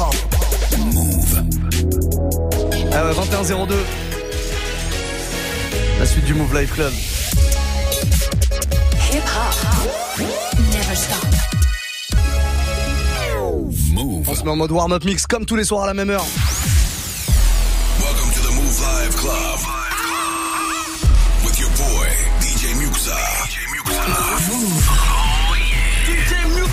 hop. Move. Ah ouais, 21-02. La suite du Move Life Club. Hip hop. Never stop. On se met en mode warm-up mix comme tous les soirs à la même heure. Welcome to the Move Live Club. With your boy, DJ Muxa. DJ Muxa.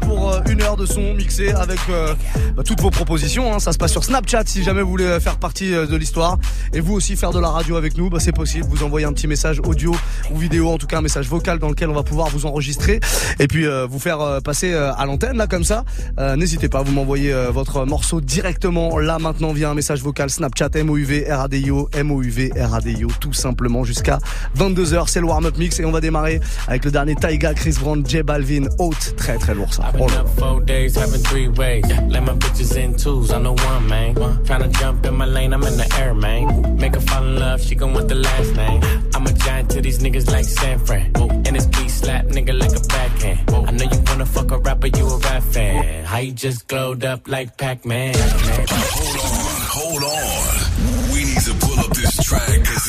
pour euh, une heure de son mixé avec euh, bah, toutes vos propositions. hein. Ça se passe sur Snapchat si jamais vous voulez euh, faire partie euh, de l'histoire. Et vous aussi faire de la radio avec nous, bah, c'est possible. Vous envoyez un petit message audio ou vidéo, en tout cas un message vocal dans lequel on va pouvoir vous enregistrer et puis euh, vous faire euh, passer à l'antenne là comme ça. N'hésitez pas, vous m'envoyez votre morceau directement là maintenant via un message vocal Snapchat MOUV RADIO MOUV RADIO tout simplement jusqu'à 22h. C'est le warm-up mix et on va démarrer avec le dernier Taiga, Chris Brown, J Balvin, haute, très très lourd ça. I've up four days, having three ways. Let my bitches in twos, I know one, man. Tryna jump in my lane, I'm in the air, man. Make her fall in love, she gon' want the last name. I'm a giant to these niggas like San Fran. And this beat slap nigga like a backhand. I know you wanna fuck a rapper, you a rap fan. How you just glowed up like Pac-Man? Hold on, hold on. We need to pull up this track, cause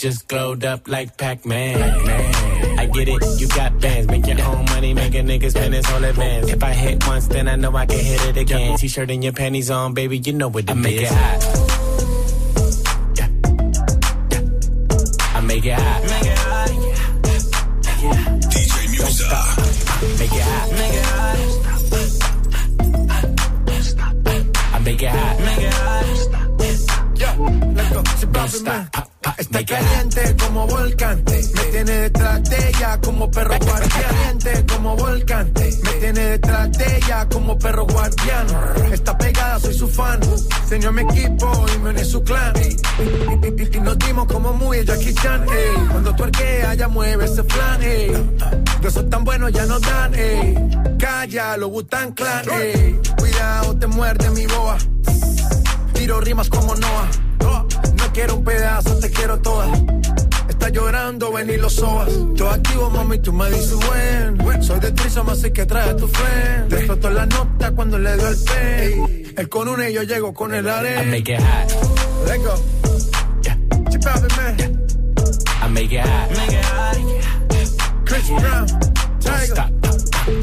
just glowed up like Pac-Man? Man. I get it, you got bands, make your own money, make a nigga spend his whole advance. If I hit once, then I know I can hit it again. T-shirt and your panties on, baby, you know what it I make it hot. Fan. Se unió a mi equipo y me uní su clan. Y, nos dimos como muy Jackie Chan. Cuando tú arqueas, ya mueve ese flan. ey. Tan bueno, ya no dan. ey. Calla, lo Butan Clan. ey. Cuidado, te muerde mi boa. Tiro rimas como Noah. No quiero un pedazo, te quiero toda. Está llorando, ven y lo sobas. Yo activo, mami, tú me dices buen. Soy de Trisoma, así que trae tu friend. Te la nota cuando le doy el pay. Él con una y yo llego con el I arena. make it hot. Let's go. Yeah. Chip out, man. I make it hot. Make it hot. Chris Brown. Don't Tiger. stop.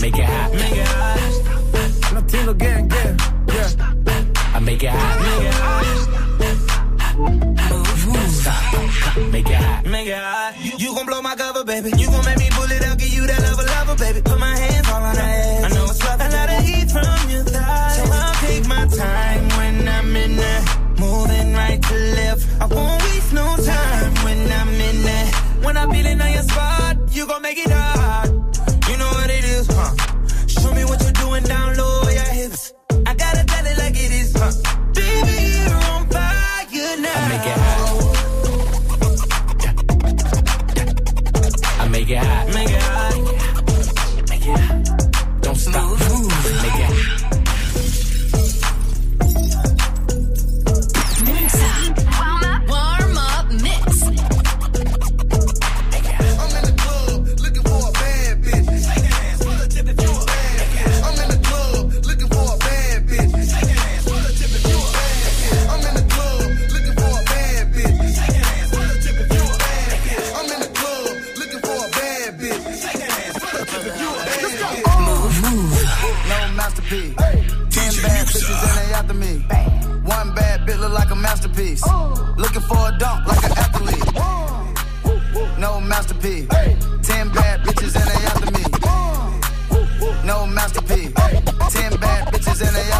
Make it hot. Make it hot. Latino gang, gang. Yeah. I make it hot. Make it hot. Stop. Make it hot. Make it hot. You gon' blow my cover, baby. You gon' make me pull it out, give you that lover, lover, baby. Put my hands all on her ass. I know it's rough. A lot of heat from your time when I'm in there. Moving right to left. I won't waste no time when I'm in there. When I'm feeling on your spot, you gon' make it hard.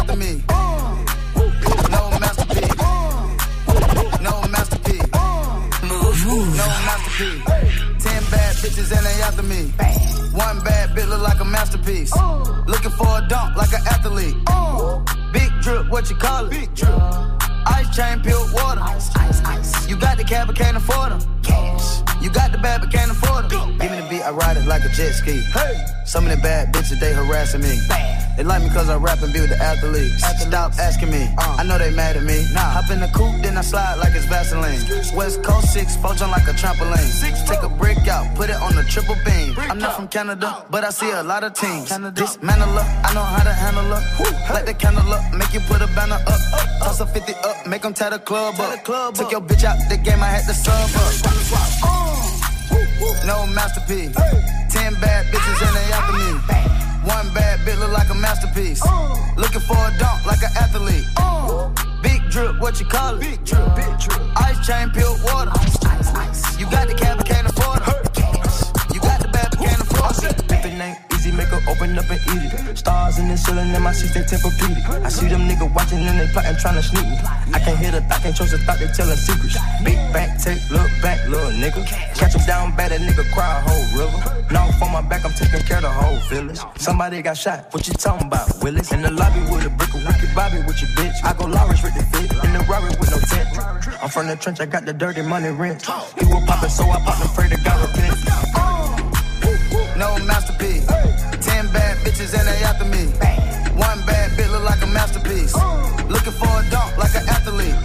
After me. No masterpiece. No masterpiece. No masterpiece. Ten bad bitches and they after me. One bad bitch look like a masterpiece. Looking for a dunk like an athlete. Big drip, what you call it? Big drip. Ice chain, pure water. Ice, ice, ice. You got the cab, but can't afford them. Cash. You got the bad, but can't afford them. Give me the beat, I ride it like a jet ski. Hey. Some of the bad bitches, they harassing me. They like me cause I rap and be with the athletes. Stop asking me, I know they mad at me. Hop in the coupe, then I slide like it's Vaseline. West Coast 6, four jump like a trampoline. Six, Take a brick out, put it on the triple beam. I'm not from Canada, but I see a lot of teams. Dismantle her, I know how to handle her. Light the candle up, make you put a banner up. Toss a 50 up, make them tie the club up. Took your bitch out the game, I had to sub up. No masterpiece. Ten bad bitches and they after me. One bad bitch look like a masterpiece. Looking for a dunk like an athlete. Big drip, what you call it? Big drip, big drip. Ice chain, pure water. Ice, ice, You got the cab, can't afford it. You got the bad, can't afford it. If it ain't make her open up and eat it. Stars in the ceiling in my seats, they tempur-pedic. I see them niggas watching and they plotting, trying to sneak me. I can't hear the thought, can't trust the thought, they telling secrets. Big back, take, look back, little nigga. Catch him down bad, that nigga cry a whole river. Now for my back, I'm taking care of the whole village. Somebody got shot, what you talking about, Willis? In the lobby with a brick of wicked Bobby with your bitch. I go Lawrence with the fit, in the Rari with no tent. I'm from the trench, I got the dirty money rent. He was poppin', so I popped and pray to God repent. No masterpiece. Bitches and they after me. One bad bitch look like a masterpiece. Looking for a dunk like an athlete.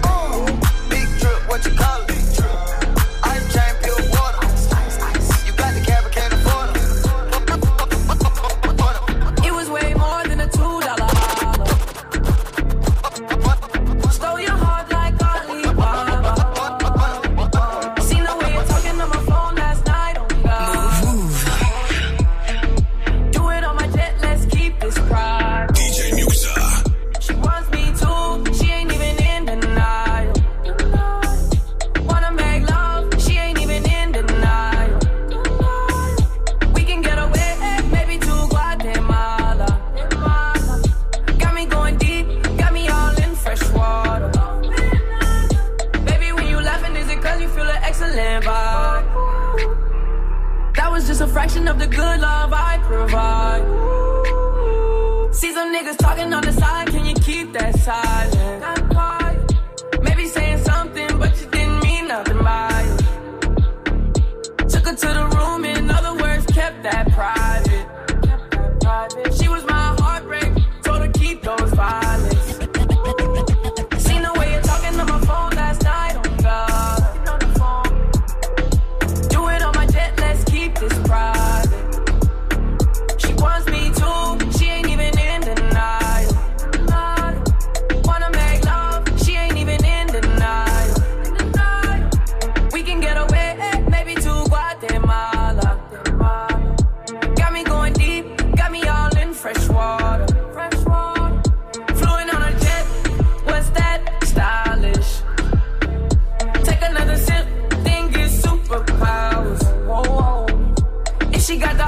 She got the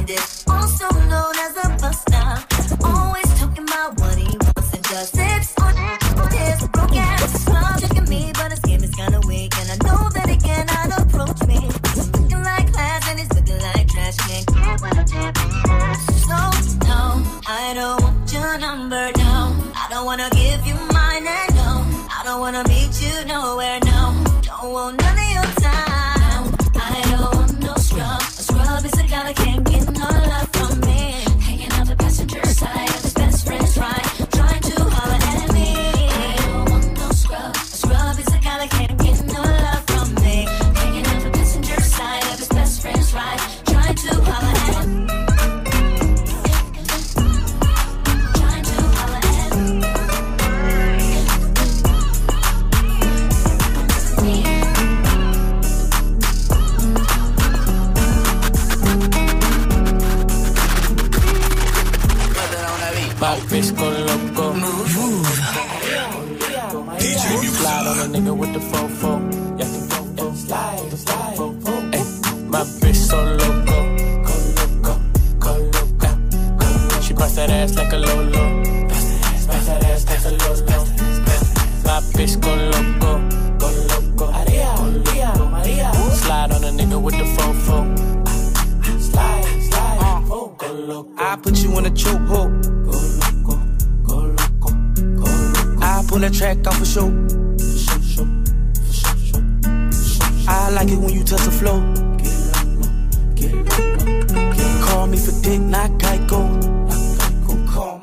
find it.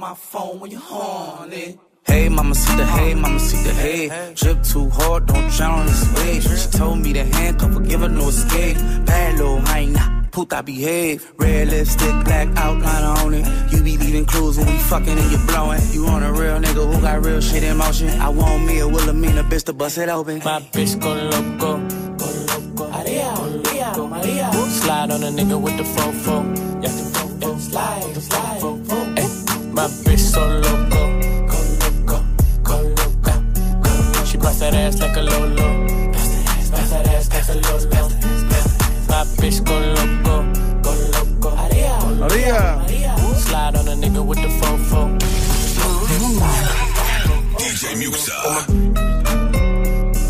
My phone when you're horny. Hey, mama, see the hey, mama, see the hey. Trip too hard, don't drown on this wave. She told me to handcuff her, give her no escape. Bad little hyena, puta behave. Red lipstick, black outline on it. You be leaving clues when we fucking and you blowing. You on a real nigga who got real shit in motion. I want me a Wilhelmina bitch to bust it open. My bitch go loco, go loco. Maria, Maria, Maria. Slide on a nigga with the fofo. Yeah, the fofo. Slide, slide. Ay, my bitch so loco, go loco, go loco. She bust that ass like a lolo. Bust that ass like a lolo. My bitch go loco, go loco. Maria, Maria. Maria. Slide on a nigga with the fofo. DJ Muxa.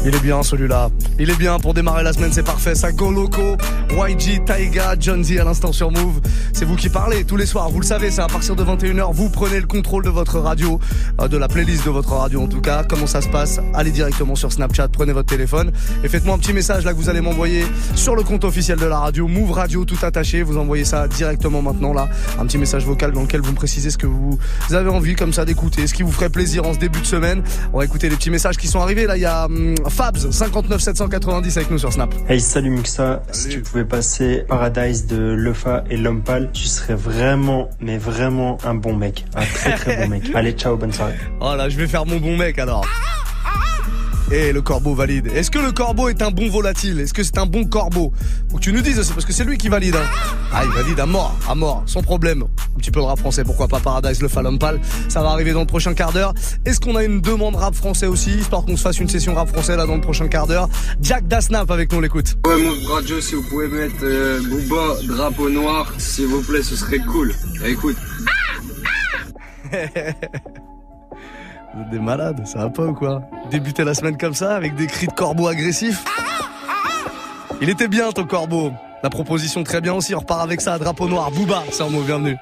Il est bien celui-là. Il est bien pour démarrer la semaine, c'est parfait. Ça go loco. YG, Taiga, John Z à l'instant sur Move. C'est vous qui parlez tous les soirs. Vous le savez, c'est à partir de 21h. Vous prenez le contrôle de votre radio, euh, de la playlist de votre radio en tout cas. Comment ça se passe Allez directement sur Snapchat, prenez votre téléphone et faites-moi un petit message là que vous allez m'envoyer sur le compte officiel de la radio. Move Radio tout attaché. Vous envoyez ça directement maintenant là. Un petit message vocal dans lequel vous me précisez ce que vous avez envie comme ça d'écouter, ce qui vous ferait plaisir en ce début de semaine. On va écouter les petits messages qui sont arrivés. Là, il y a hum, Fabs 59 790 avec nous sur Snap. Hey, salut Muxa. Si tu pouvais passer Paradise de Lefa et Lompal, tu serais vraiment, mais vraiment un bon mec. Un très très bon mec. Allez, ciao, bonne soirée. Oh là, je vais faire mon bon mec alors. Et le corbeau valide. Est-ce que le corbeau est un bon volatile? Est-ce que c'est un bon corbeau? Faut que tu nous dises, c'est parce que c'est lui qui valide. Hein. Ah, il valide à mort, à mort, sans problème. Un petit peu de rap français, pourquoi pas Paradise, le Falompal. Ça va arriver dans le prochain quart d'heure. Est-ce qu'on a une demande rap français aussi, histoire qu'on se fasse une session rap français là dans le prochain quart d'heure? Jack Dasnap avec nous, l'écoute. Ouais, Move Radio, si vous pouvez mettre euh, Booba, drapeau noir, s'il vous plaît, ce serait cool. Eh, écoute. Vous êtes des malades, ça va pas ou quoi Débuter la semaine comme ça, avec des cris de corbeau agressifs Il était bien ton corbeau. La proposition très bien aussi, on repart avec ça, drapeau noir, Booba, c'est un mot, bienvenue.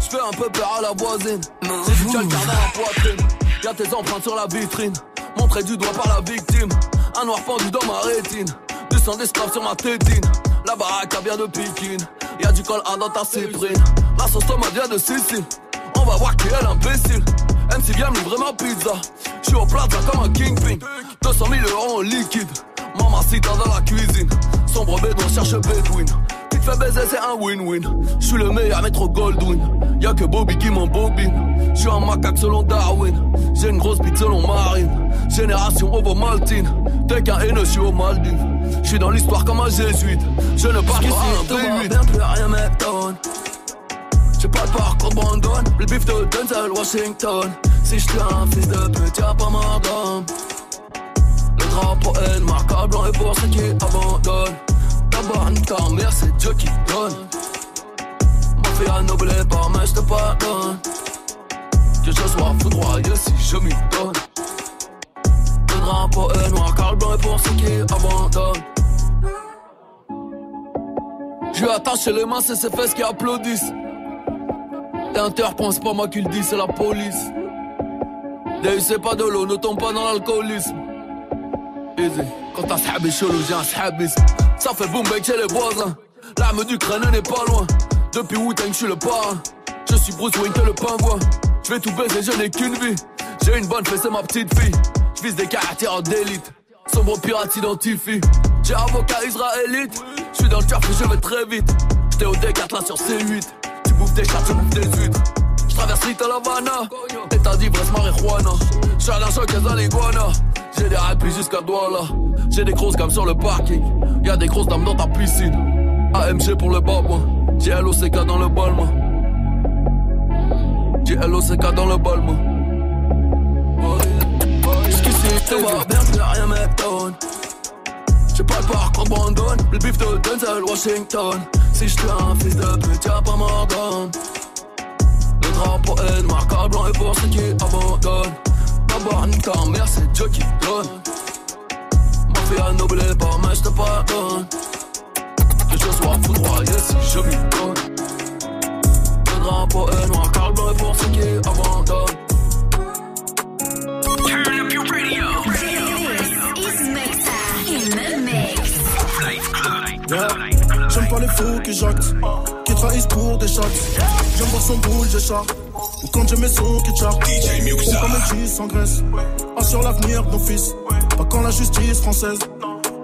Je fais un peu peur à la voisine. C'est du quelqu'un dans la poitrine. Y'a tes empreintes sur la vitrine. Montré du doigt par la victime. Un noir pendu dans ma rétine. Du sang d'esclave sur ma tétine. La baraque a bien de Pékin. Y'a du col A dans ta cyprine. La sauce tomate vient de Sicile. On va voir qui est l'imbécile. MC vient livrer ma pizza. J'suis au plaza comme un kingpin. 200 000 euros en liquide. Mamacita dans la cuisine. Sombre bédouin cherche Bedouin. Qui te fait baiser, c'est un win-win. J'suis le meilleur maître Goldwyn. Y'a que Bobby qui m'embobine. J'suis un macaque selon Darwin. J'ai une grosse bite selon Marine. Génération Ovo Maltine. T'es qu'un haineux, j'suis aux Maldives. J'suis dans l'histoire comme un jésuite. Je ne parle pas à un tout va B8. bien, plus rien m'étonne. J'ai pas de parcours de Brandon. Le bif de Denzel Washington. Si j'étais un fils de pute, y'a pas ma gomme. Le drapeau est marquable blanc et pour ceux qui abandonnent. D'abord, nique ta mère, c'est Dieu qui donne. Ma fille a noblé par mais je te pardonne. Que je sois foudroyé si je m'y donne. Le drapeau est noir, car blanc est pour ceux qui abandonnent. Je attaché les mains, c'est ses fesses qui applaudissent. T'interprends, c'est pas moi qui le dis, c'est la police. C'est pas de l'eau, ne tombe pas dans l'alcoolisme. Easy. Quand t'as sahabi chelou, j'ai un sahabisme. Ça fait boum bec chez les voisins. L'arme du crâne n'est pas loin. Depuis Wu-Tang, je suis le parrain. Je suis Bruce Wayne, t'es le pingouin. Je vais tout baiser, je n'ai qu'une vie. J'ai une bonne fesse, c'est ma petite fille. Je vise des caractères d'élite. Sombre pirate s'identifie. J'ai avocat israélite. Je suis dans le turf et je vais très vite. J'étais au D4 là sur C8. Je bouffe des. Je à marijuana. J'suis la à l'iguana. J'ai des rapis jusqu'à Douala. J'ai des grosses gammes sur le parking. Y'a des grosses dames dans ta piscine. AMG pour le babouin. J'ai LOCK dans le balmain. J-L-O-C-K dans le balmo. Jusqu'ici, tout va bien, rien. J'ai pas le parcours de Brandon, le bif de Denzel Washington. Si j'tue un fils de pute, y'a pas Morgan. Le drapeau est noir, car blanc est pour ceux qui abandonnent. D'abord, nique ta mère, c'est Dieu qui donne. Ma fille a n'oublie pas, mais j'te pardonne. Que je sois foudroyé si je m'y donne. Le drapeau est noir, car blanc est pour ceux qui abandonnent. Turn up your radio. J'aime pas les fous qui jactent, qui trahissent pour des shots. J'aime voir son boule, j'écharpe. Ou quand j'ai mes sons qui chartent. On un cheese sans graisse. Assure l'avenir de nos fils. Pas quand la justice française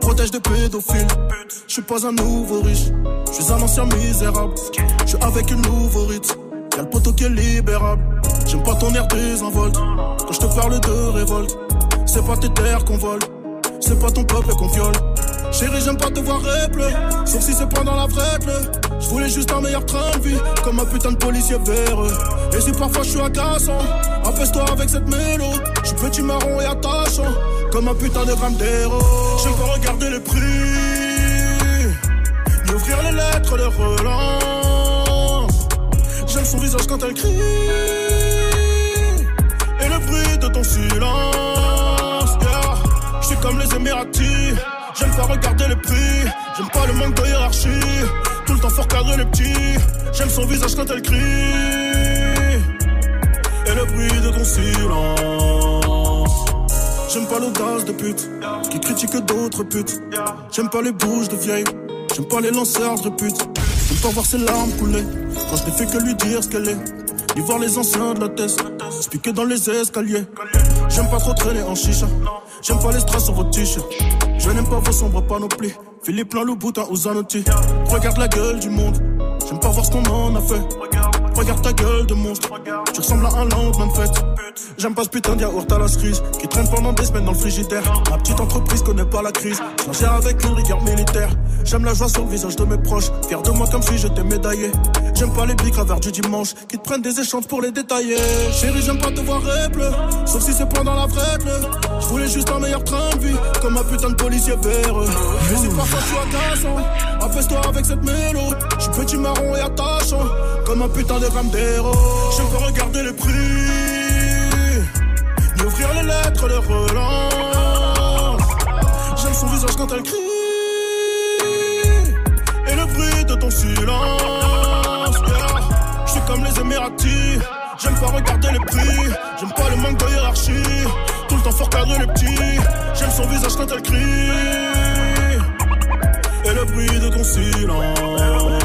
protège des pédophiles. Je suis pas un nouveau riche, je suis un ancien misérable. Je suis avec une nouveau rite. Y'a le poteau qui est libérable. J'aime pas ton air désinvolte. Quand je te parle de révolte, c'est pas tes terres qu'on vole. C'est pas ton peuple qu'on viole. Chérie, j'aime pas te voir pleu Sauf si c'est pas dans la vraie Je voulais juste un meilleur train de vie. Comme un putain de policier vert. Et si parfois je suis agaçant, apaise-toi avec cette mélo. Je suis petit marron et attachant. Comme un putain de gramme d'héros. J'aime pas regarder les prix. Ni ouvrir les lettres, les relances. J'aime son visage quand elle crie. Et le bruit de ton silence. Yeah. Je suis comme les Émiratis. J'aime pas regarder les prix. J'aime pas le manque de hiérarchie. Tout le temps fort cadrer les petits. J'aime son visage quand elle crie. Et le bruit de ton silence. J'aime pas l'audace de pute qui critique d'autres putes. J'aime pas les bouches de vieilles. J'aime pas les lanceurs de pute. J'aime pas voir ses larmes couler quand je n'ai fait que lui dire ce qu'elle est. Ni voir les anciens de la test, expliquer dans les escaliers. J'aime pas trop traîner en chicha. J'aime pas les strass sur votre t-shirt. Je n'aime pas vos sombres panoplies. Philippe plein le boutin ou Zanotti. Regarde la gueule du monde. J'aime pas voir ce qu'on en a fait. Regarde ta gueule de monstre. Tu ressembles à un lendemain de fête. J'aime pas ce putain de yaourt à la cerise qui traîne pendant des semaines dans le frigidaire. Ma petite entreprise connaît pas la crise. Je gère avec une rigueur militaire. J'aime la joie sur le visage de mes proches. Fier de moi comme si j'étais médaillé. J'aime pas les bics vers du dimanche qui te prennent des échanges pour les détailler. Chérie, j'aime pas te voir bleu. Sauf si c'est pendant la vraie Je voulais juste un meilleur train de vie. Comme un putain de policier vert. Mais si parfois je suis agaçant, apaise-toi avec cette mélo. Je suis petit marron et attachant. Comme un putain de d'héros. J'aime pas regarder les prix. Ni ouvrir les lettres, les relances. J'aime son visage quand elle crie. Et le bruit de ton silence. Je suis comme les Émiratis. J'aime pas regarder les prix. J'aime pas le manque de hiérarchie. Tout le temps fort cadrer les petits. J'aime son visage quand elle crie. Et le bruit de ton silence.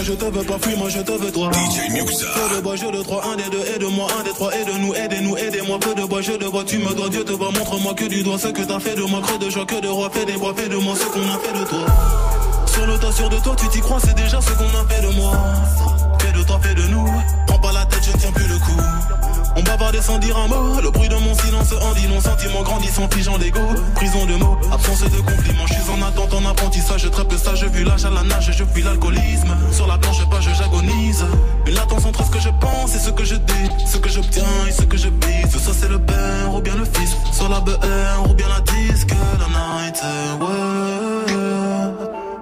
Moi je te veux pas, fuis, moi je te veux toi. DJ Muxa. Fais de bas, je de trois, un des deux, aide-moi, un des trois, aide-nous, aidez-nous, aidez-moi. Fais de bas, je de vois, tu me dois, Dieu te voit, montre-moi que du doigt ce que t'as fait de moi, creux de joie, que de roi, fais des bois, fais de moi ce qu'on a fait de toi. Sur le tas, sûr de toi, tu t'y crois, c'est déjà ce qu'on a fait de moi. Fais de toi, fais de nous. Prends pas la tête, je tiens plus le coup. Sans dire un mot. Le bruit de mon silence en dit non. Sentiment grandissant, figeant d'ego. Prison de mots, absence de compliments. Je suis en attente, en apprentissage. Je trappe le sage, vu l'âge à la nage. Je fuis l'alcoolisme. Sur la planche, pas, je j'agonise. Une latence entre ce que je pense et ce que je dis. Ce que j'obtiens et ce que je bise. Soit c'est le père ou bien le fils. Sur la BR ou bien la disque. La night, ouais.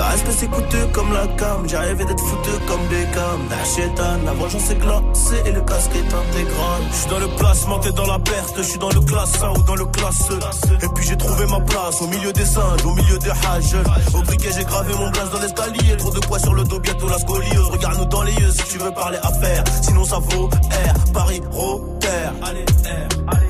Le respect c'est comme la cam, rêvé d'être foutu comme des cams. La vengeance est glacée et le casque est intégral. Je suis dans le placement, t'es dans la perte, je suis dans le classe 1 ou dans le classe E. Et puis j'ai trouvé ma place au milieu des singes, au milieu des hages. Au briquet j'ai gravé mon glace dans l'escalier, trop de poids sur le dos, bientôt la scoliose. Regarde-nous dans les yeux si tu veux parler affaires, sinon ça vaut R, Paris, Rotter. Allez, R, allez.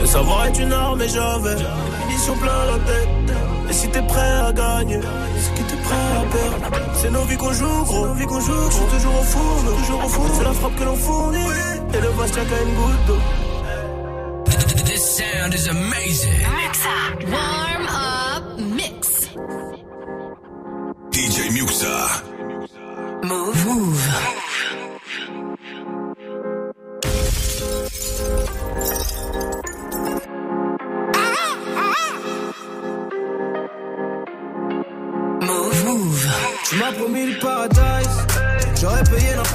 Le savoir est une arme et j'avais des munitions plein la tête. Et si t'es prêt à gagner, c'est que t'es prêt à perdre. C'est nos vies qu'on joue, gros. Nos vies qu'on joue, je suis toujours au fourneau. Toujours au fourneau. C'est la frappe que l'on fournit. Et le tient qu'à une goutte d'eau. This sound is amazing. Muxa. Warm up mix. DJ Muxa.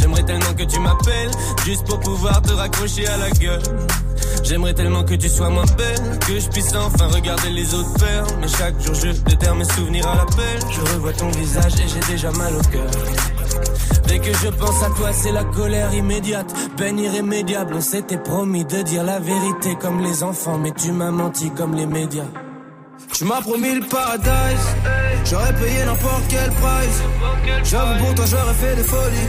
J'aimerais tellement que tu m'appelles, juste pour pouvoir te raccrocher à la gueule. J'aimerais tellement que tu sois moins belle, que je puisse enfin regarder les autres faire. Mais chaque jour je déterre mes souvenirs à l'appel. Je revois ton visage et j'ai déjà mal au cœur. Dès que je pense à toi, c'est la colère immédiate, peine irrémédiable. On s'était promis de dire la vérité comme les enfants, mais tu m'as menti comme les médias. Tu m'as promis le paradise J'aurais payé n'importe quel price J'avoue pour toi j'aurais fait des folies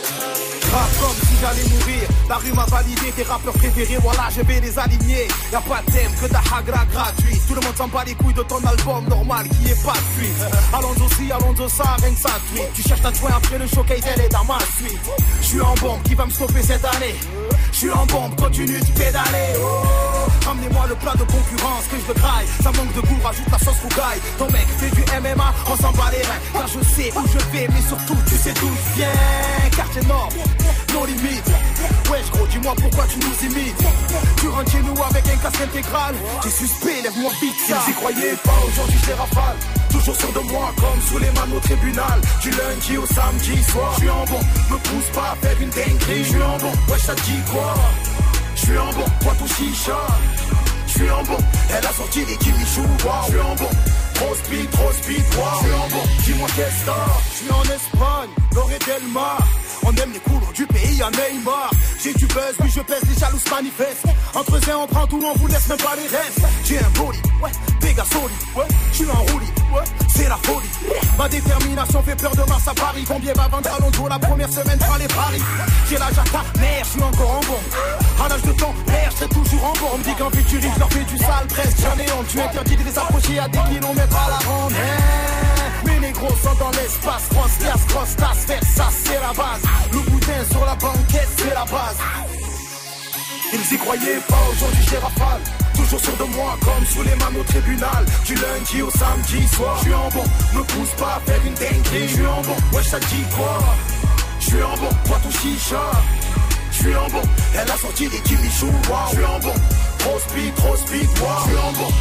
Rap comme si j'allais mourir. La rue m'a validé, tes rappeurs préférés, voilà, je vais les aligner. Y'a pas de thème que ta hagra gratuit. Tout le monde s'en bat les couilles de ton album normal qui est pas de suite. Allons aussi, allons ça, rien que ça tweet. Tu cherches ta joint après le showcase, elle est dans ma suite. Je suis en bombe, qui va me stopper cette année? Je suis en bombe, continue de pédaler. Oh, Ramenez-moi le plat de concurrence que je le graille. Ça manque de goût, rajoute la sauce rougaille. Ton mec fait du MMA, on s'en bat les reins. Car je sais où je vais, mais surtout tu sais d'où je viens. Quartier Nord, nos limites. Wesh gros, dis-moi pourquoi tu nous imites. Tu rentres chez nous avec un casque centrale. J'ai suspect, lève-moi vite ça. Ils y croyaient pas, aujourd'hui je les rafale. Toujours sûr de moi, comme sous les mains au tribunal. Du lundi au samedi soir. Je suis en bon, me pousse pas à faire une dinguerie. Je suis en bon, ouais, ça dit quoi? Je suis en bon, toi ton chicha. Je suis en bon, elle a sorti les Kimichou. Je suis en bon. Trop speed, trop speed, wow. Je suis en bon, dis-moi qu'est-ce que Je suis en Espagne, Loré Delmar on aime les couleurs du pays à Neymar. J'ai du buzz, oui je pèse, les jalouses manifestent. Entre eux, on prend tout, on vous laisse même pas les restes. J'ai un bolide, ouais, dégâts solide, ouais, je suis en roulis, ouais, c'est la folie. Ma détermination fait peur de Mars à Paris. Combien va vendre Alonso la première semaine par les paris? J'ai l'âge à ta mère, je suis encore en bon. À l'âge de ton père, je toujours en me dit qu'en futuriste, leur fais du sale presque. J'en ai honte, tu interdis de les approcher à des kilomètres à la ronde. Mais les gros sont dans l'espace, cross glace, cross tasse, faire ça c'est la base. Le boutin sur la banquette c'est la base. Ils y croyaient pas, aujourd'hui j'ai rafale. Toujours sûr de moi, comme sous les mains au tribunal. Du lundi au samedi soir. Je suis en bon, me pousse pas à faire une dinguerie. Je suis en bon, ouais, ça dit quoi? Je suis en bon, toi ton chicha. Je suis en bon, elle a sorti des kimichou. Je suis en bon, trop speed, trop speed, wow. Je suis en bon.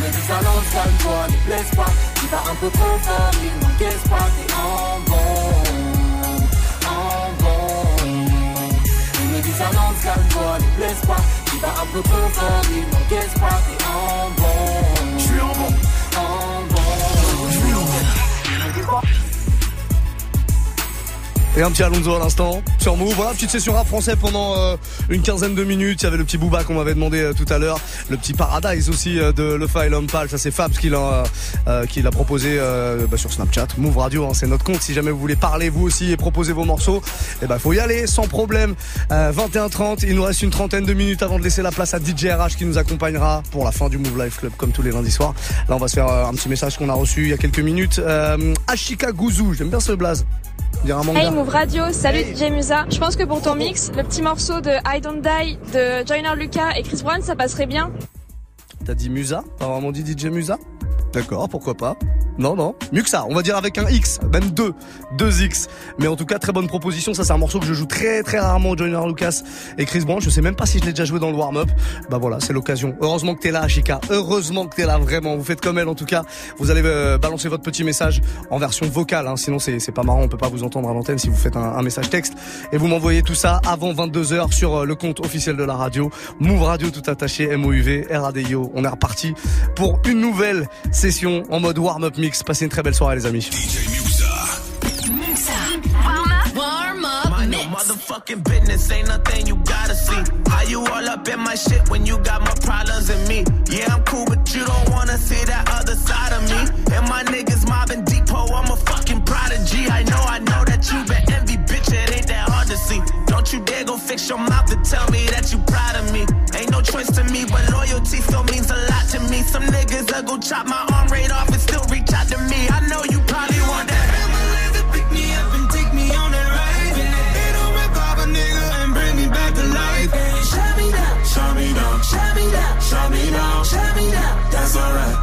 Mes salons, calme-toi, ne pas. Vas un peu trop fort, il m'encaisse pas, t'es en bon. En bon. Tous mes salons, calme-toi, ne blesse pas. Tu vas un peu fort, il m'encaisse pas, t'es en bon. Je suis en bon. En bon. En bon. Et un petit Alonso à l'instant sur Move. Voilà, petite session rap français pendant euh, une quinzaine de minutes. Il y avait le petit Booba qu'on m'avait demandé euh, tout à l'heure, le petit Paradise aussi euh, de Le et Lompal. Ça c'est Fabs qui l'a euh, qui l'a proposé euh, bah, sur Snapchat. Move Radio, hein, c'est notre compte. Si jamais vous voulez parler vous aussi et proposer vos morceaux, eh ben faut y aller sans problème. Euh, 21h30, il nous reste une trentaine de minutes avant de laisser la place à DJ RH qui nous accompagnera pour la fin du Move Life Club comme tous les lundis soirs. Là on va se faire euh, un petit message qu'on a reçu il y a quelques minutes. Euh, Ashika Gouzou, j'aime bien ce blaze. Dire un manga. Hey Move Radio, salut DJ Musa. Je pense que pour ton mix, le petit morceau de I Don't Die de Joyner Lucas et Chris Brown, ça passerait bien. T'as dit Musa T'as vraiment dit DJ Musa D'accord, pourquoi pas Non, non, mieux que ça, on va dire avec un X, même deux, deux X. Mais en tout cas, très bonne proposition, ça c'est un morceau que je joue très très rarement, Joyner Lucas et Chris Brown. Je sais même pas si je l'ai déjà joué dans le warm-up. Bah voilà, c'est l'occasion. Heureusement que t'es là, Ashika. Heureusement que t'es là, vraiment. Vous faites comme elle en tout cas. Vous allez euh, balancer votre petit message en version vocale, hein. sinon c'est pas marrant, on peut pas vous entendre à l'antenne si vous faites un, un message texte. Et vous m'envoyez tout ça avant 22h sur euh, le compte officiel de la radio. Move Radio tout attaché, M-O-U-V, R-A-D-I-O. On est reparti pour une nouvelle session en mode warm-up mix. Passez une très belle soirée les amis. Warm up Mind your motherfucking business, ain't nothing you gotta see. How you all up in my shit when you got more problems than me? Yeah, I'm cool, but you don't wanna see that other side of me. And my niggas mobbing depot, I'm a fucking Don't you dare go fix your mouth to tell me that you proud of me. Ain't no choice to me, but loyalty still means a lot to me. Some niggas that go chop my arm right off and still reach out to me. I know you probably want that. Pick me up and take me on that ride. It don't rip off a nigga and bring me back to life. Shut me down, shut me down, shut me down, shut me down, shut me down. That's alright.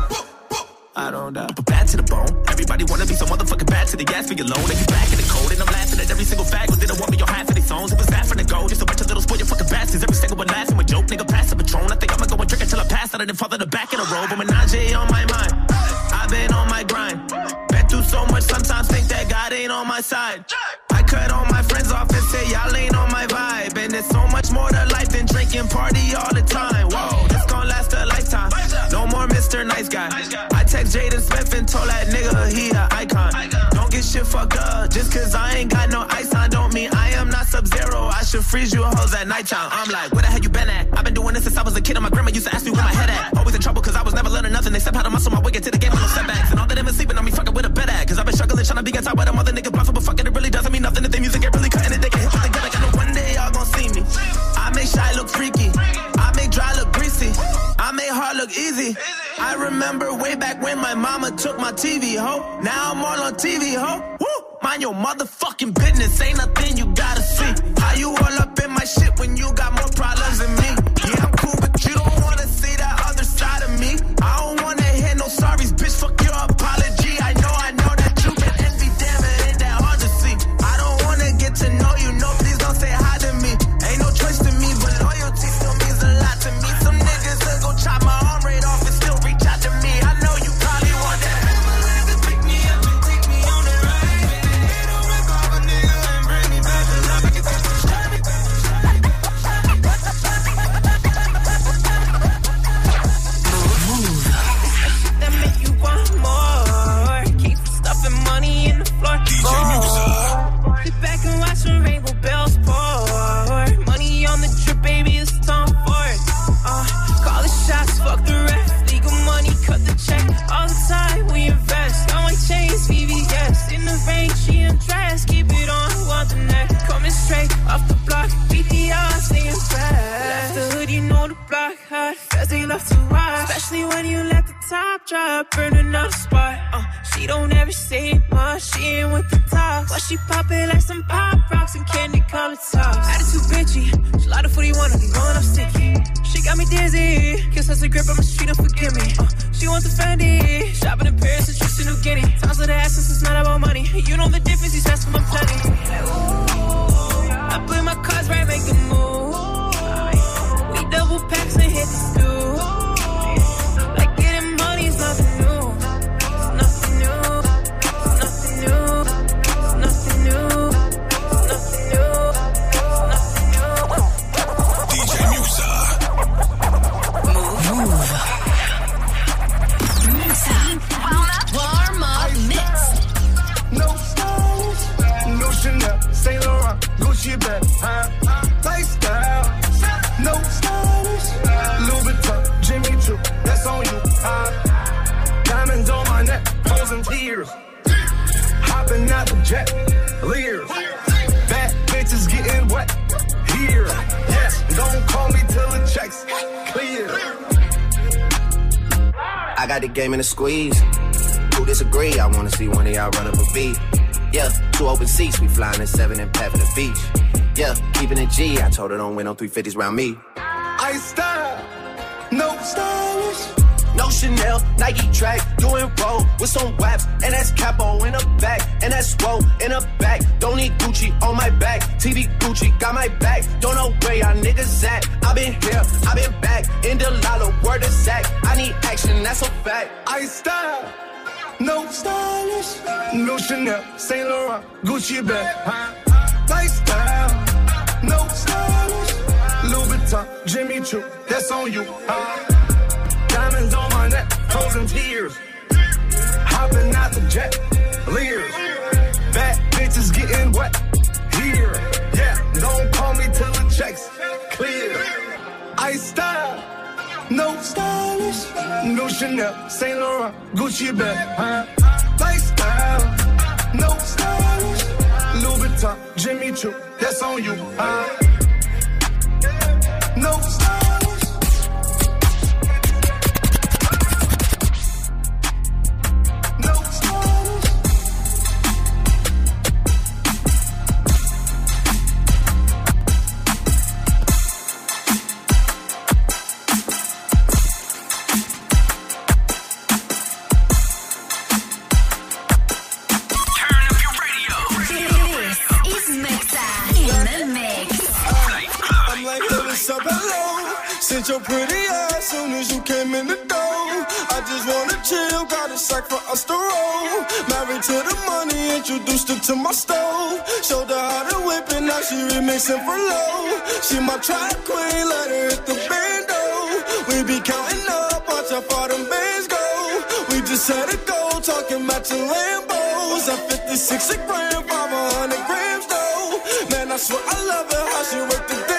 I don't doubt. But bad to the bone. Everybody wanna be so motherfucking bad to the gas for your loan. And you back in the cold. And I'm laughing at every single fact. But didn't want me your half of songs. It was that from the go. Just a bunch of little spoiled fucking bastards. Every single one laughing with joke. Nigga, pass the patron. I think I'ma go and drink until I pass out. And then fall to the back in a row. But Menage on my mind. I've been on my grind. Been through so much. Sometimes think that God ain't on my side. I cut all my friends off and say y'all ain't on my vibe. And there's so much more to life than drinking party all the time. Whoa, this gon' last a lifetime. No more Mr. Nice Guy. I text Jaden Smith and told that nigga he a icon. Don't get shit fucked up. Just cause I ain't got no ice on don't mean freeze you hoes at nighttime. I'm like, where the hell you been at? I've been doing this since I was a kid and my grandma used to ask me where my head at. Always in trouble cause I was never learning nothing except how to muscle my way get to the game with no setbacks. And all that them is sleeping on me fucking with a bed at. Cause I've been struggling trying to be on top of them other niggas bluffing, but fucking it really doesn't mean nothing if they music get really cutting it. They can hit you together. I know one day y'all gon' see me. I make shy look freaky. I make dry look greasy. I make hard look easy. I remember way back when my mama took my TV, ho. Now I'm all on TV, ho. Woo! Mind your motherfucking business, ain't nothing you gotta see. How you shit when you got job, burning up spot. Uh, she don't ever say much, she ain't with the talks. But she poppin' like some pop rocks and candy colored tops. Attitude bitchy, she lot of footy wanna be rolling up sticky. She got me dizzy, kiss has a grip on my street, don't forgive me. Uh, she wants a Fendi, shopping in Paris and trips to New Guinea. Times with the essence, it's not about money. You know the difference, he's asking for plenty. I play my cards right, make a move. We double packs and hit the stool. Gucci bag, huh? Lifestyle, no stylish, Louis Vuitton, Jimmy Choo, that's on you, huh? Diamonds on my neck, frozen tears. Hopping out the jet, leers. Bad bitches getting wet here. Yes, don't call me till the checks clear. I got the game in a squeeze. Who disagree? I wanna see one of y'all run up a beat. Yeah, two open seats, we flying in seven and for the beach. Yeah, keeping it G. I told her don't win no 350s round me. I style, no stylish. No Chanel, Nike track, doing roll with some waps, and that's capo in the back, and that's roll in the back. Don't need Gucci on my back, TV Gucci got my back. Don't know where y'all niggas at. I been here, I been back, in the lala, word of sack. I need action, that's a fact. I style, no stylish, no Chanel, Saint Laurent, Gucci bag, huh? Lifestyle, no stylish, Louis Vuitton, Jimmy Choo, that's on you, huh? Diamonds on my neck, frozen tears, hopping out the jet, leers. Bad bitches getting wet here, yeah. Don't call me till the checks clear. I style. No stylish, no Chanel, Saint Laurent, Gucci bag, huh? Lifestyle, no stylish, Louis Vuitton, Jimmy Choo, that's on you, huh? No stylish, sack for us to roll. Married to the money, introduced her to my stove. Showed her how to whip it, now she remixing for low. She my track queen, let her hit the bando. We be counting up, watch how far them bands go. We just had a go, talking matching Lambos. At 56 a gram, 500 grams though. Man, I swear I love her, how she work the damn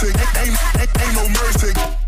Mercy, ain't, ain't, ain't, ain't no mercy.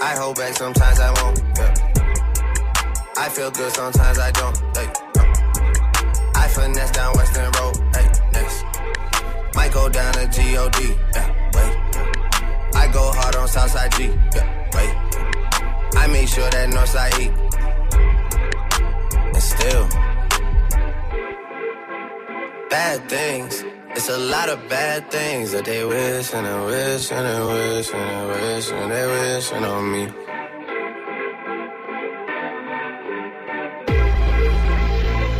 I hold back sometimes I won't. Yeah. I feel good sometimes I don't. Hey, no. I finesse down Western Road. Hey, next. Might go down to God. Yeah, wait. I go hard on Southside G. Yeah, wait. I make sure that Northside eat. And still, bad things. It's a lot of bad things that they wish and they wish and they wish and they wish and they wishing on me.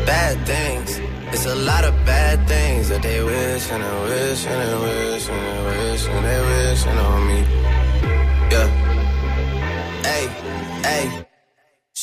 Bad things. It's a lot of bad things that they wish and they wish and they wish and they wish and they wishing on me. Yeah. Hey, hey.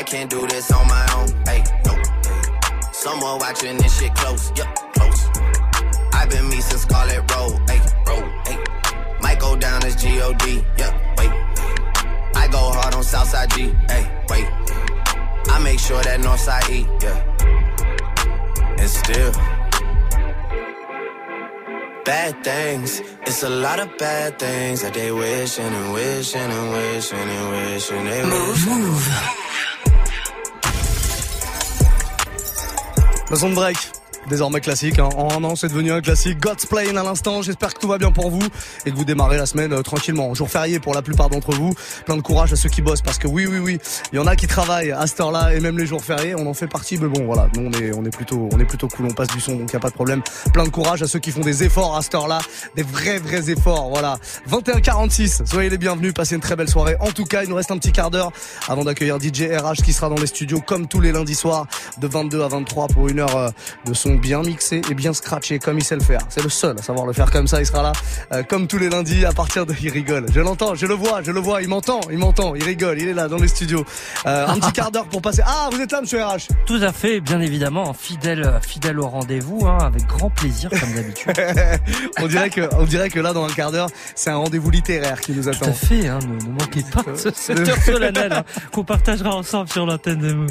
I can't do this on my own. Hey, no. Hey. Someone watching this shit close. Yup, close. I've been me since Scarlet Road. Hey, road. Hey. Might go down as G-O-D. Yeah, wait. I go hard on Southside G. Hey, wait. I make sure that Northside E. Yeah. And still. Bad things, it's a lot of bad things that they wishing and wishing and wishing and wishing they Move, move. Le son de Drake. Désormais classique, hein. en un an c'est devenu un classique. God's Plane à l'instant, j'espère que tout va bien pour vous et que vous démarrez la semaine euh, tranquillement. Jour férié pour la plupart d'entre vous, plein de courage à ceux qui bossent parce que oui oui oui, il y en a qui travaillent à cette heure-là et même les jours fériés, on en fait partie mais bon voilà, nous on est, on est plutôt on est plutôt cool, on passe du son donc y a pas de problème. Plein de courage à ceux qui font des efforts à cette heure-là, des vrais vrais efforts, voilà. 21h46, soyez les bienvenus, passez une très belle soirée. En tout cas, il nous reste un petit quart d'heure avant d'accueillir DJ RH qui sera dans les studios comme tous les lundis soirs de 22 à 23 pour une heure euh, de son bien mixé et bien scratché comme il sait le faire. C'est le seul à savoir le faire comme ça. Il sera là euh, comme tous les lundis à partir de. Il rigole. Je l'entends, je le vois, je le vois. Il m'entend, il m'entend. Il rigole. Il est là dans les studios. Euh, un petit quart d'heure pour passer. Ah, vous êtes là, Monsieur RH. Tout à fait, bien évidemment, fidèle, fidèle au rendez-vous, hein, avec grand plaisir comme d'habitude. on dirait que, on dirait que là, dans un quart d'heure, c'est un rendez-vous littéraire qui nous attend. Tout à fait, hein, ne, ne manquez pas ce- cette heure solennelle hein, qu'on partagera ensemble sur l'antenne de.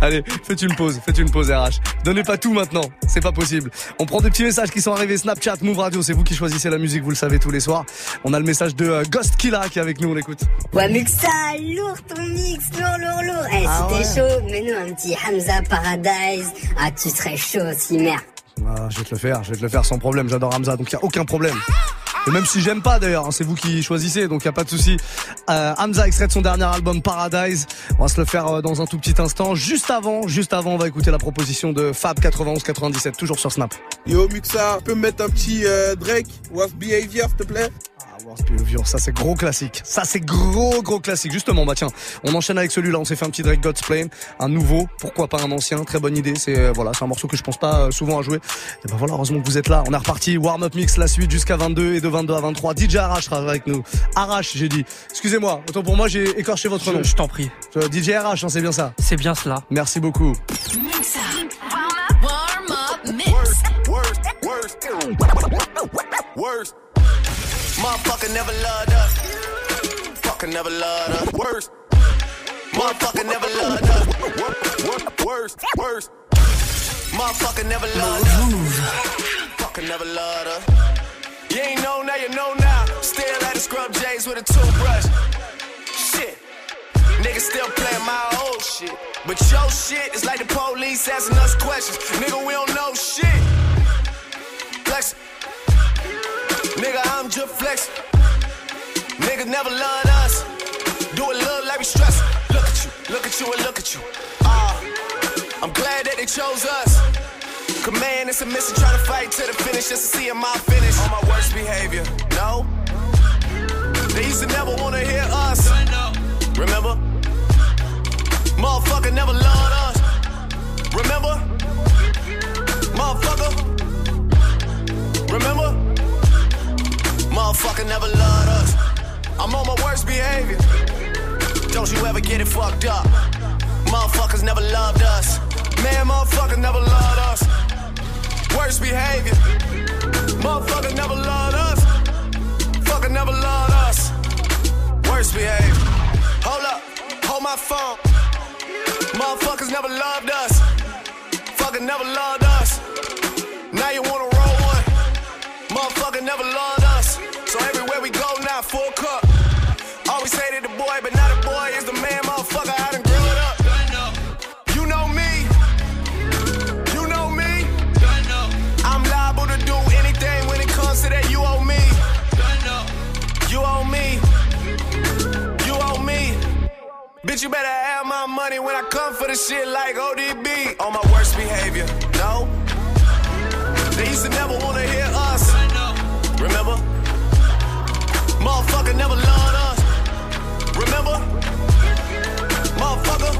Allez, faites une pause, faites une pause RH. Donnez pas tout maintenant, c'est pas possible. On prend des petits messages qui sont arrivés Snapchat, Move Radio, c'est vous qui choisissez la musique, vous le savez tous les soirs. On a le message de euh, Ghost Killa qui est avec nous, on l'écoute. Ouais, Muxa, lourd ton mix, lourd, lourd, lourd. Eh, Ah si t'es ouais. chaud, mets-nous un petit Hamza Paradise. Ah, tu serais chaud aussi, merde. Ah, je vais te le faire, je vais te le faire sans problème, j'adore Hamza, donc il y a aucun problème. Et même si j'aime pas d'ailleurs, hein, c'est vous qui choisissez, donc y a pas de souci. Euh, Hamza extrait de son dernier album Paradise. On va se le faire euh, dans un tout petit instant. Juste avant, juste avant, on va écouter la proposition de Fab 9197, toujours sur Snap. Yo Muxa, peux me mettre un petit euh, Drake, Worst Behavior s'il te plaît? Worst Behavior, ça c'est gros classique. Ça c'est gros gros classique. Justement, bah tiens, on enchaîne avec celui-là. On s'est fait un petit Drake God's Plane, un nouveau. Pourquoi pas un ancien Très bonne idée. C'est euh, voilà, c'est un morceau que je pense pas euh, souvent à jouer. Et ben voilà, heureusement que vous êtes là. On est reparti. Warm up mix la suite jusqu'à 22 et de 22 à 23. DJ Arrache sera avec nous. Arrache, j'ai dit. Excusez-moi. Autant pour moi, j'ai écorché votre Je- nom. je t'en prie. Euh, DJ Arrache, hein, c'est bien ça. C'est bien cela. Merci beaucoup. Mix up. Warm up, warm up mix. Worst. Motherfucker never loved us. Fucker never loved us. Worst. Motherfucker never loved us. Worst. Worst. Motherfucker never loved us. Fucker never loved us. You ain't know now, you know now. Still at the scrub J's with a toothbrush. Shit. Niggas still playing my old shit. But your shit is like the police asking us questions. Nigga, we don't know shit. Flex. Nigga, I'm just flex. Nigga never loved us. Do it look like we stress. Look at you, look at you, and look at you. Ah, I'm glad that they chose us. Command and submission, try to fight to the finish just to see if my finish. On my worst behavior, no. They used to never wanna hear us. Motherfucker never loved us. I'm on my worst behavior. Don't you ever get it fucked up. Motherfuckers never loved us. Man, motherfucker never loved us. Worst behavior. Motherfucker never loved us. Fucker never loved us. Worst behavior. Hold up, hold my phone. Motherfuckers never loved us. Fucker never loved us. Now you wanna roll one. Motherfucker never loved us. Bitch, you better have my money when I come for the shit like ODB. On my worst behavior. No. They used to never wanna hear us. Remember? Motherfucker never loved us. Remember? Motherfucker.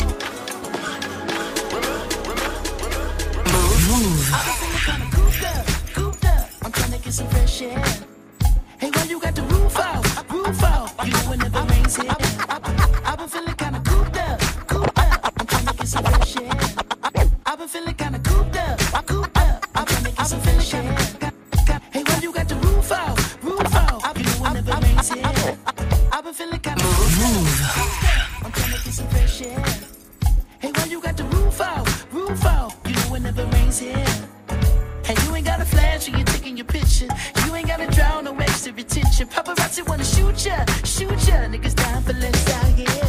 I'm trying to get some fresh air. Hey, why you got the roof out? Roof out. You know it never rains here. Hey, why you got the roof out? Roof out. You know it never rains here. Hey, you ain't got a flash when you're taking your picture. You ain't got to drown no extra attention. Paparazzi wanna shoot ya, shoot ya. Niggas dying for less out here.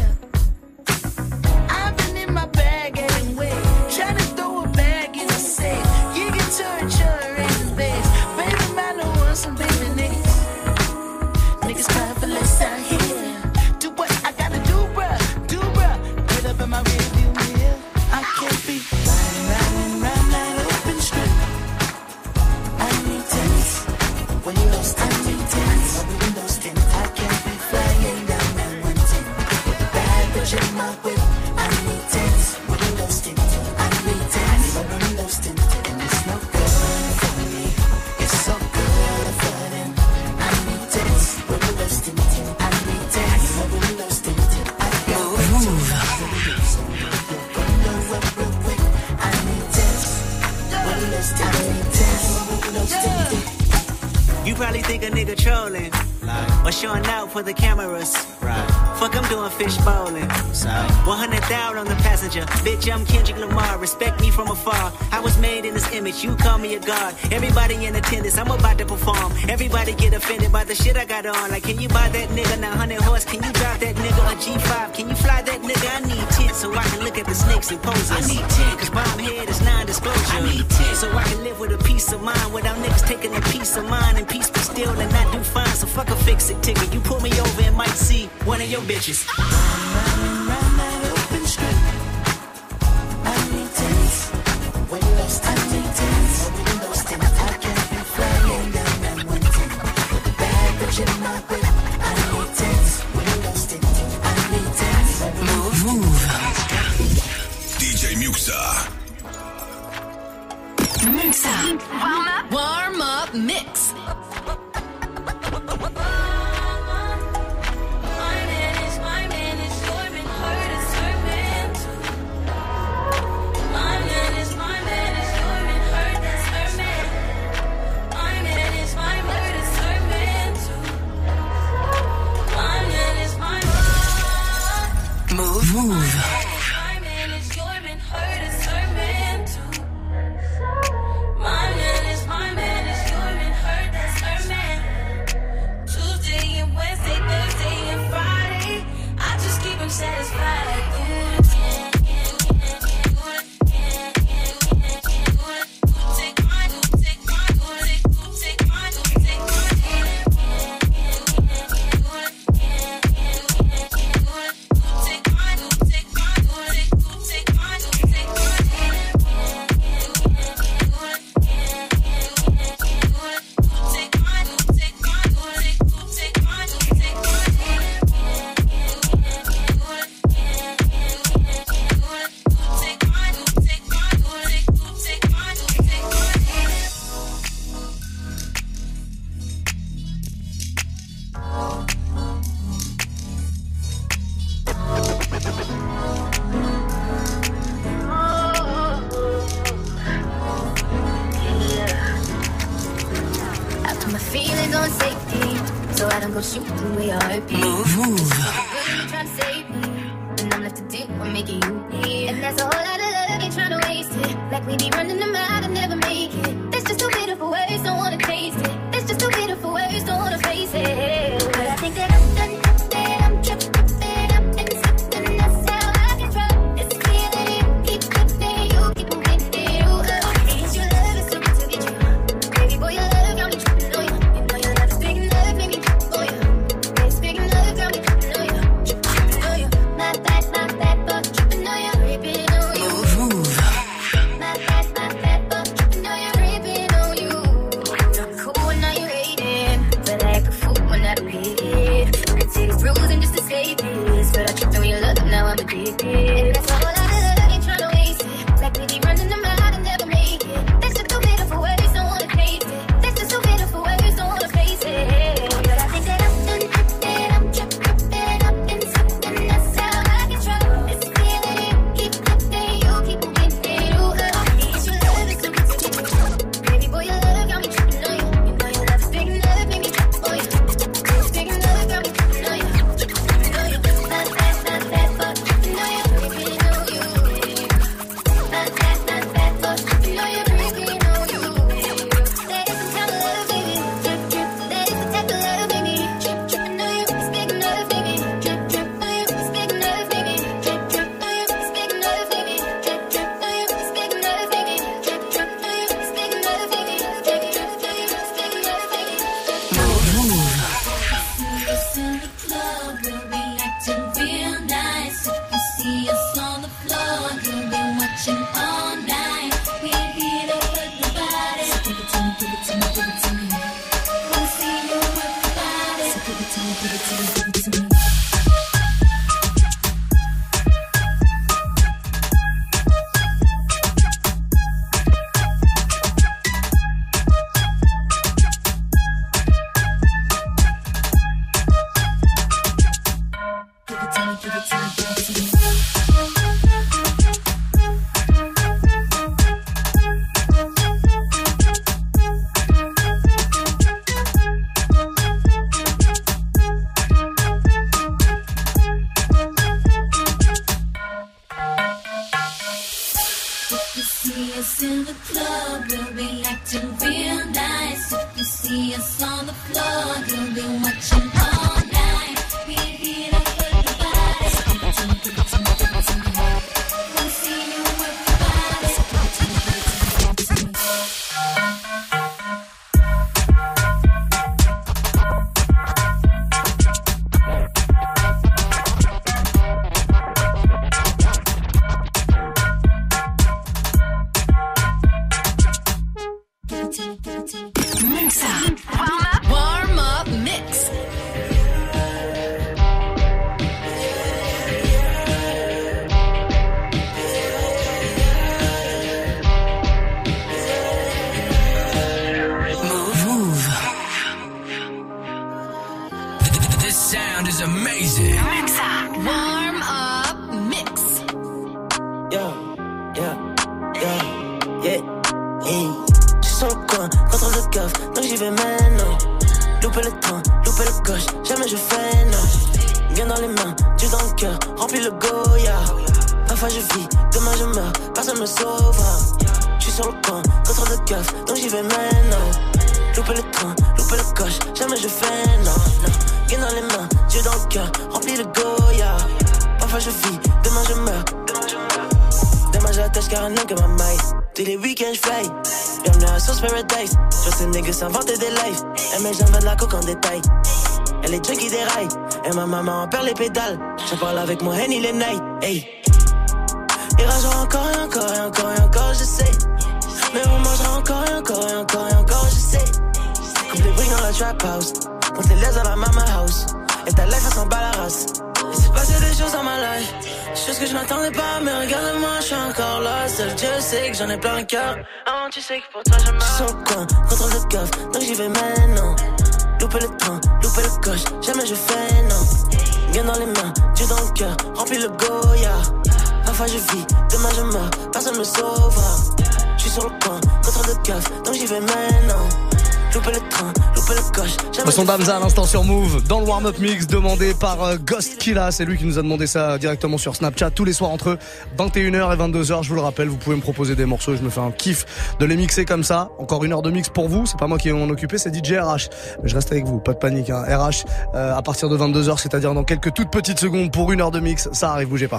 You call me a god. Everybody in attendance. I'm about to perform. Everybody get offended by the shit I got on. Like, can you buy that nigga 900 horse? Can you drive that nigga a G5? Can you fly that nigga? I need 10 so I can look at the snakes and poses. I need 10 cause bomb head is non-disclosure. I need 10 so I can live with a peace of mind without niggas taking a piece of mine and peace be still and not do fine. So fuck a fix it ticket. You pull me over and might see one of your bitches. Ah. My feelings on safety, so I don't go shooting where your heart beats. Move. Move. Trying to save me, and I'm left to do what making you bleed. And that's a whole lot of love, ain't trying to waste it. Like we be running them out and never make it. Warm up mix. Yeah, yeah, yeah, yeah, hey. J'suis sur le coin, contrôle le coffre, donc j'y vais maintenant? Louper le train, louper le coche, jamais je fais non. Bien dans les mains, Dieu dans le cœur, remplis le Goya. Parfois je vis, demain je meurs, personne me sauvera. J'suis sur le coin, contrôle le coffre, donc j'y vais maintenant. Louper le train, louper le coche, jamais je fais non. non. Bien dans les mains, Dieu dans le cœur, remplis le Goya. Parfois je vis, demain je meurs. Demain tâche car un que ma maille. Tous les week-ends j'fly. Bienvenue à Sauce Paradise. Je vois ces niggas s'inventer des lives. Elle met j'en de la coque en détail. Elle est junkie des rails. Et ma maman en perd les pédales. J'en parle avec mon Henny les night. Hey. Il ragera encore et encore et encore et encore, je sais. Mais on mangera encore et encore et encore et encore, je sais. Coupe les briques dans la trap house. Monte les laisse dans la mama house. Et ta life, elle s'en la race. Il s'est passé des choses dans ma life. Choses que je n'attendais pas, mais regarde-moi, je suis encore là. Seul Dieu sait que j'en ai plein le cœur. Avant, tu sais que pour toi, je meurs. J'suis sur le coin, contrôle le coffre, donc j'y vais maintenant. Louper le train, louper le coche, jamais je fais non. Bien dans les mains, Dieu dans le cœur, remplis le Goya. Parfois je vis, demain je meurs, personne me sauvera. J'suis sur le coin, contrôle le coffre, donc j'y vais maintenant. Louper le train, louper le coche, Son Damza à l'instant sur Move dans le warm-up mix demandé par euh, Ghost Killa. C'est lui qui nous a demandé ça directement sur Snapchat tous les soirs entre 21h et 22h. Je vous le rappelle, vous pouvez me proposer des morceaux. Je me fais un kiff de les mixer comme ça. Encore une heure de mix pour vous. C'est pas moi qui vais m'en occuper, c'est DJ RH. Mais je reste avec vous, pas de panique. Hein. RH euh, à partir de 22h, c'est-à-dire dans quelques toutes petites secondes pour une heure de mix. Ça arrive, bougez pas.